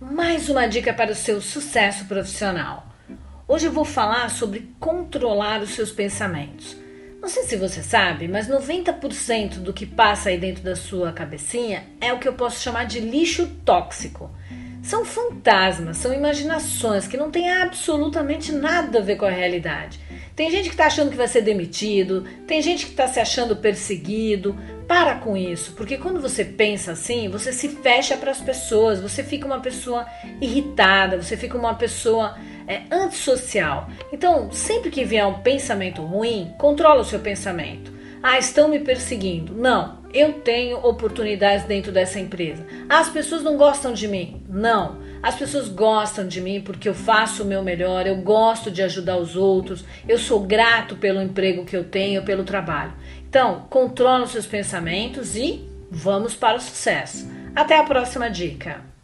mais uma dica para o seu sucesso profissional. Hoje eu vou falar sobre controlar os seus pensamentos. Não sei se você sabe, mas 90% do que passa aí dentro da sua cabecinha é o que eu posso chamar de lixo tóxico. São fantasmas, são imaginações que não têm absolutamente nada a ver com a realidade. Tem gente que está achando que vai ser demitido, tem gente que está se achando perseguido. Para com isso, porque quando você pensa assim, você se fecha para as pessoas, você fica uma pessoa irritada, você fica uma pessoa é, antissocial. Então, sempre que vier um pensamento ruim, controla o seu pensamento. Ah, estão me perseguindo. Não, eu tenho oportunidades dentro dessa empresa. Ah, as pessoas não gostam de mim. Não, as pessoas gostam de mim porque eu faço o meu melhor, eu gosto de ajudar os outros, eu sou grato pelo emprego que eu tenho, pelo trabalho. Então, controla os seus pensamentos e vamos para o sucesso. Até a próxima dica.